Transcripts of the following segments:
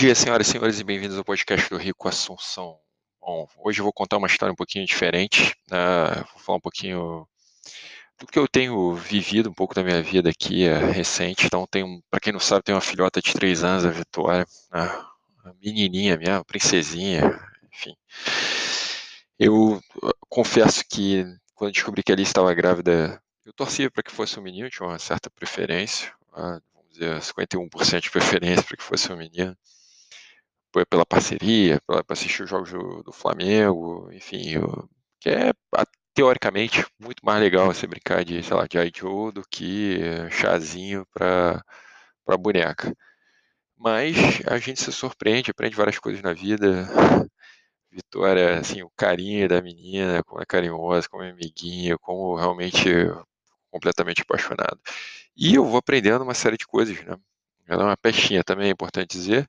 dia, senhoras e senhores, e bem-vindos ao podcast do Rico Assunção. Bom, hoje eu vou contar uma história um pouquinho diferente, né? vou falar um pouquinho do que eu tenho vivido, um pouco da minha vida aqui é, recente. Então, para quem não sabe, tem uma filhota de três anos, a Vitória, né? a menininha minha, princesinha, enfim. Eu confesso que quando descobri que a Alice estava grávida, eu torcia para que fosse um menino, tinha uma certa preferência, vamos dizer, 51% de preferência para que fosse um menino pela parceria, para assistir os jogos do, do Flamengo, enfim, eu, que é teoricamente muito mais legal você brincar de, sei lá, de Joe do que chazinho para para boneca. Mas a gente se surpreende, aprende várias coisas na vida. Vitória, assim, o carinho da menina, como é carinhosa, como é amiguinha, como realmente completamente apaixonado. E eu vou aprendendo uma série de coisas, né? Ela é uma peixinha também, é importante dizer.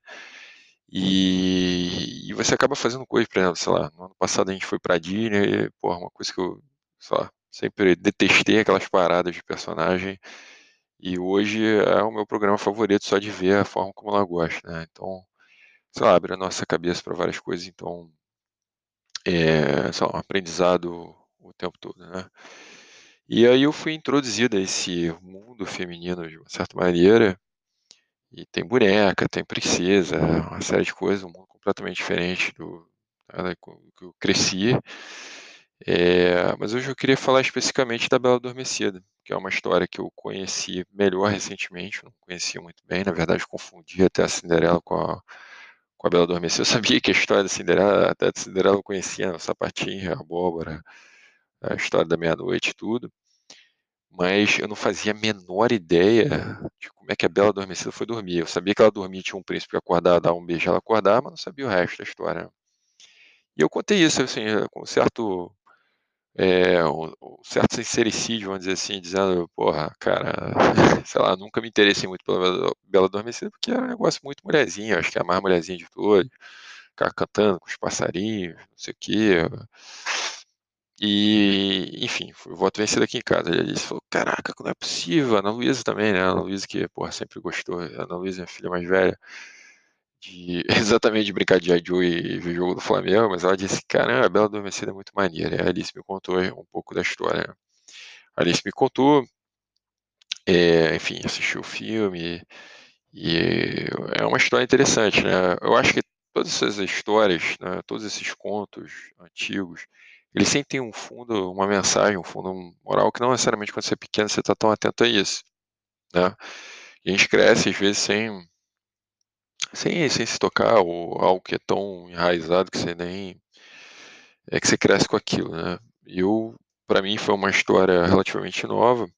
E, e, você acaba fazendo coisas, por exemplo, sei lá, no ano passado a gente foi pra Disney, e, porra, uma coisa que eu, lá, sempre detestei aquelas paradas de personagem, e hoje é o meu programa favorito só de ver a forma como ela gosta, né? Então, sei lá, abre a nossa cabeça para várias coisas, então, é, lá, um aprendizado o tempo todo, né? E aí eu fui introduzido a esse mundo feminino de uma certa maneira, e tem boneca, tem princesa, uma série de coisas, um mundo completamente diferente do né, que eu cresci. É, mas hoje eu queria falar especificamente da Bela Adormecida, que é uma história que eu conheci melhor recentemente, não conhecia muito bem, na verdade confundi até a Cinderela com a, com a Bela Adormecida. Eu sabia que a história da Cinderela, até da Cinderela eu conhecia, o sapatinho, a abóbora, a história da meia-noite e tudo mas eu não fazia a menor ideia de como é que a Bela Adormecida foi dormir. Eu sabia que ela dormia, tinha um príncipe acordar, dar um beijo, ela acordar, mas não sabia o resto da história. E eu contei isso, assim, com certo, é, um, um certo sincericídio, vamos dizer assim, dizendo, porra, cara, sei lá, nunca me interessei muito pela Bela Adormecida, porque era um negócio muito mulherzinha, acho que é a mais mulherzinha de todos, ficar cantando com os passarinhos, não sei o quê, e, enfim, foi voto vencido aqui em casa. Ele disse, falou, caraca, não é possível. A Ana Luísa também, né? A Ana Luísa que, porra, sempre gostou. A Ana Luísa é a filha mais velha. De, exatamente de brincar de Joe e ver jogo do Flamengo, mas ela disse, caramba, a Bela Adormecida é muito maneira. E a Alice me contou um pouco da história. A Alice me contou, é, enfim, assistiu o filme, e é uma história interessante, né? Eu acho que todas essas histórias, né, todos esses contos antigos, eles sempre têm um fundo, uma mensagem, um fundo moral que não necessariamente quando você é pequeno você está tão atento a isso, né? E a gente cresce às vezes sem, sem, sem se tocar ou algo que é tão enraizado que você nem é que você cresce com aquilo, né? Eu, para mim, foi uma história relativamente nova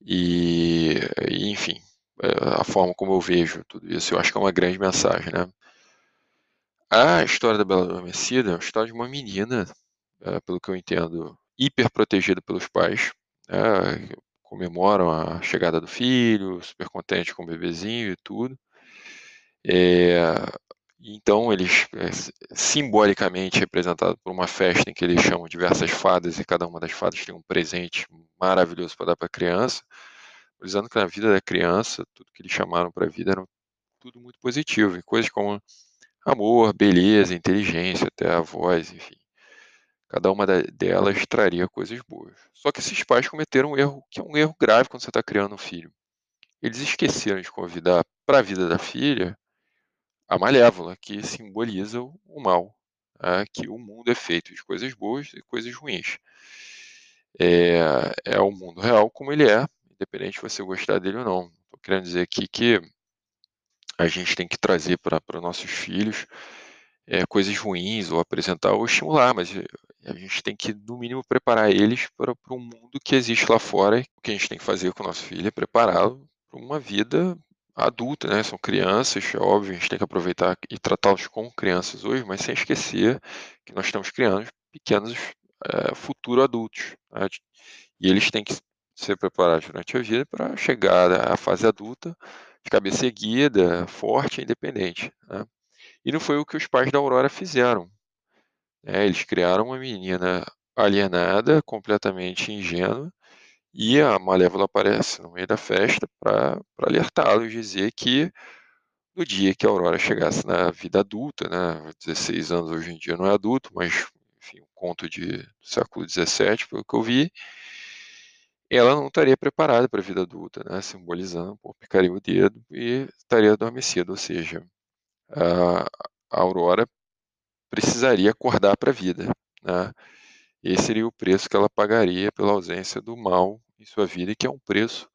e, e enfim, é, a forma como eu vejo tudo isso, eu acho que é uma grande mensagem, né? A história da Bela Adormecida é a história de uma menina é, pelo que eu entendo, hiper protegida pelos pais, né, comemoram a chegada do filho, super contente com o bebezinho e tudo. É, então, eles, é, simbolicamente representados por uma festa em que eles chamam diversas fadas e cada uma das fadas tem um presente maravilhoso para dar para a criança, dizendo que na vida da criança, tudo que eles chamaram para a vida era tudo muito positivo, e coisas como amor, beleza, inteligência, até a voz, enfim. Cada uma delas traria coisas boas. Só que esses pais cometeram um erro, que é um erro grave quando você está criando um filho. Eles esqueceram de convidar para a vida da filha a malévola, que simboliza o mal, né? que o mundo é feito de coisas boas e coisas ruins. É, é o mundo real como ele é, independente de você gostar dele ou não. Estou querendo dizer aqui que a gente tem que trazer para os nossos filhos é, coisas ruins ou apresentar ou estimular, mas a gente tem que, no mínimo, preparar eles para, para um mundo que existe lá fora. O que a gente tem que fazer com o nosso filho é prepará-lo para uma vida adulta, né? São crianças, é óbvio, a gente tem que aproveitar e tratá-los como crianças hoje, mas sem esquecer que nós estamos criando pequenos é, futuro adultos. Né? E eles têm que ser preparados durante a vida para chegar à fase adulta de cabeça erguida, forte e independente. Né? E não foi o que os pais da Aurora fizeram. É, eles criaram uma menina alienada, completamente ingênua, e a Malévola aparece no meio da festa para alertá-los, dizer que no dia que a Aurora chegasse na vida adulta, né? 16 anos hoje em dia não é adulto, mas enfim, um conto de século XVII, pelo que eu vi, ela não estaria preparada para a vida adulta, né? Simbolizando, pô, picaria o dedo e estaria adormecida, ou seja, a, Aurora precisaria acordar para a vida, né? Esse seria o preço que ela pagaria pela ausência do mal em sua vida, e que é um preço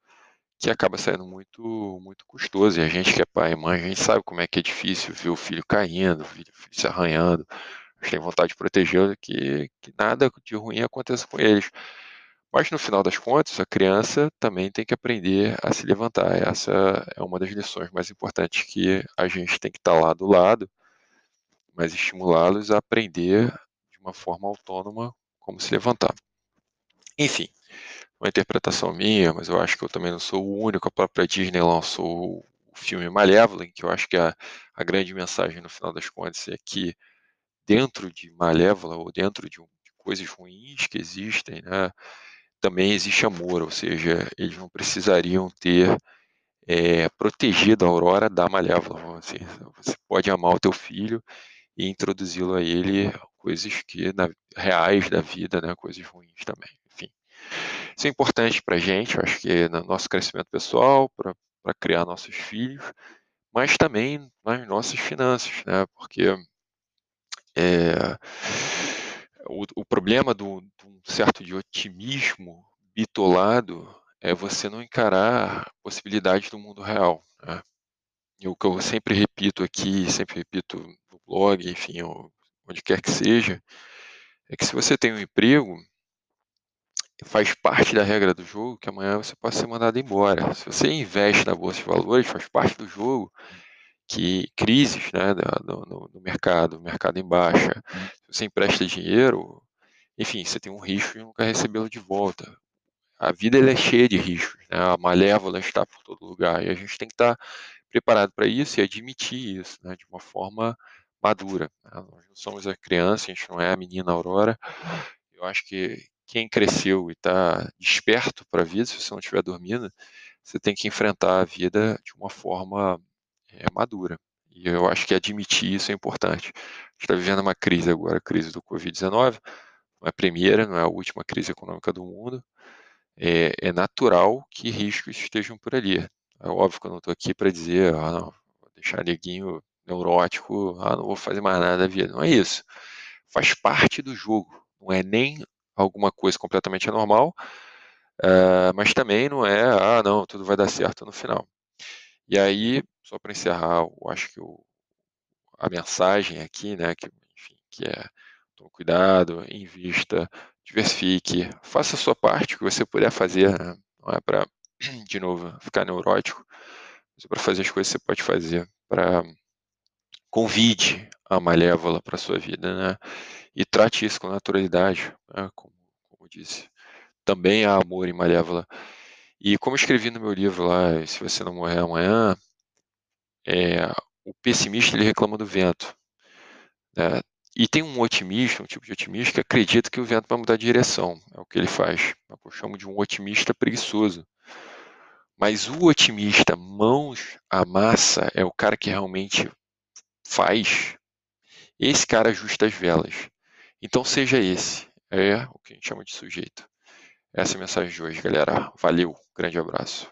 que acaba sendo muito muito custoso. E a gente que é pai e mãe, a gente sabe como é que é difícil ver o filho caindo, o filho, se arranhando. A gente tem vontade de protegê-lo, que, que nada de ruim aconteça com eles. Mas no final das contas, a criança também tem que aprender a se levantar. Essa é uma das lições mais importantes que a gente tem que estar lá do lado, mas estimulá-los a aprender de uma forma autônoma como se levantar. Enfim, uma interpretação minha, mas eu acho que eu também não sou o único. A própria Disney lançou o filme Malévola, que eu acho que a, a grande mensagem no final das contas é que dentro de Malévola ou dentro de, de coisas ruins que existem, né, também existe amor, ou seja, eles não precisariam ter é, protegido a Aurora da Malévola. Assim, você pode amar o teu filho e introduzi-lo a ele coisas que na, reais da vida, né, coisas ruins também. Enfim, isso é importante para gente, acho que no nosso crescimento pessoal, para criar nossos filhos, mas também nas nossas finanças, né, porque é, o, o, problema de um certo de otimismo bitolado é você não encarar possibilidades do mundo real. Né? E o que eu sempre repito aqui, sempre repito no blog, enfim, onde quer que seja, é que se você tem um emprego, faz parte da regra do jogo que amanhã você pode ser mandado embora. Se você investe na bolsa de valores, faz parte do jogo que crises né, no, no mercado, mercado em baixa, você empresta dinheiro, enfim, você tem um risco de nunca recebê-lo de volta. A vida é cheia de riscos, né? a malévola está por todo lugar e a gente tem que estar preparado para isso e admitir isso né, de uma forma madura. Né? Nós não somos a criança, a gente não é a menina Aurora. Eu acho que quem cresceu e está desperto para a vida, se você não estiver dormindo, você tem que enfrentar a vida de uma forma é, madura. E eu acho que admitir isso é importante. A gente está vivendo uma crise agora, a crise do Covid-19, não é a primeira, não é a última crise econômica do mundo. É, é natural que riscos estejam por ali. É óbvio que eu não estou aqui para dizer, ah, não, vou deixar neguinho neurótico, ah, não vou fazer mais nada da vida. Não é isso. Faz parte do jogo. Não é nem alguma coisa completamente anormal, uh, mas também não é, ah, não, tudo vai dar certo no final. E aí, só para encerrar, eu acho que o, a mensagem aqui, né, que, enfim, que é tome cuidado, invista, diversifique, faça a sua parte, que você puder fazer, né? não é para, de novo, ficar neurótico, mas é para fazer as coisas que você pode fazer, para convide a malévola para sua vida, né? E trate isso com naturalidade, né? como, como disse. Também há amor em malévola. E como escrevi no meu livro lá, Se Você Não Morrer Amanhã, é, o pessimista ele reclama do vento. Né? E tem um otimista, um tipo de otimista que acredita que o vento vai mudar de direção. É o que ele faz. É eu chamo de um otimista preguiçoso. Mas o otimista mãos à massa é o cara que realmente faz, esse cara ajusta as velas. Então seja esse. É o que a gente chama de sujeito. Essa é a mensagem de hoje, galera. Valeu, grande abraço.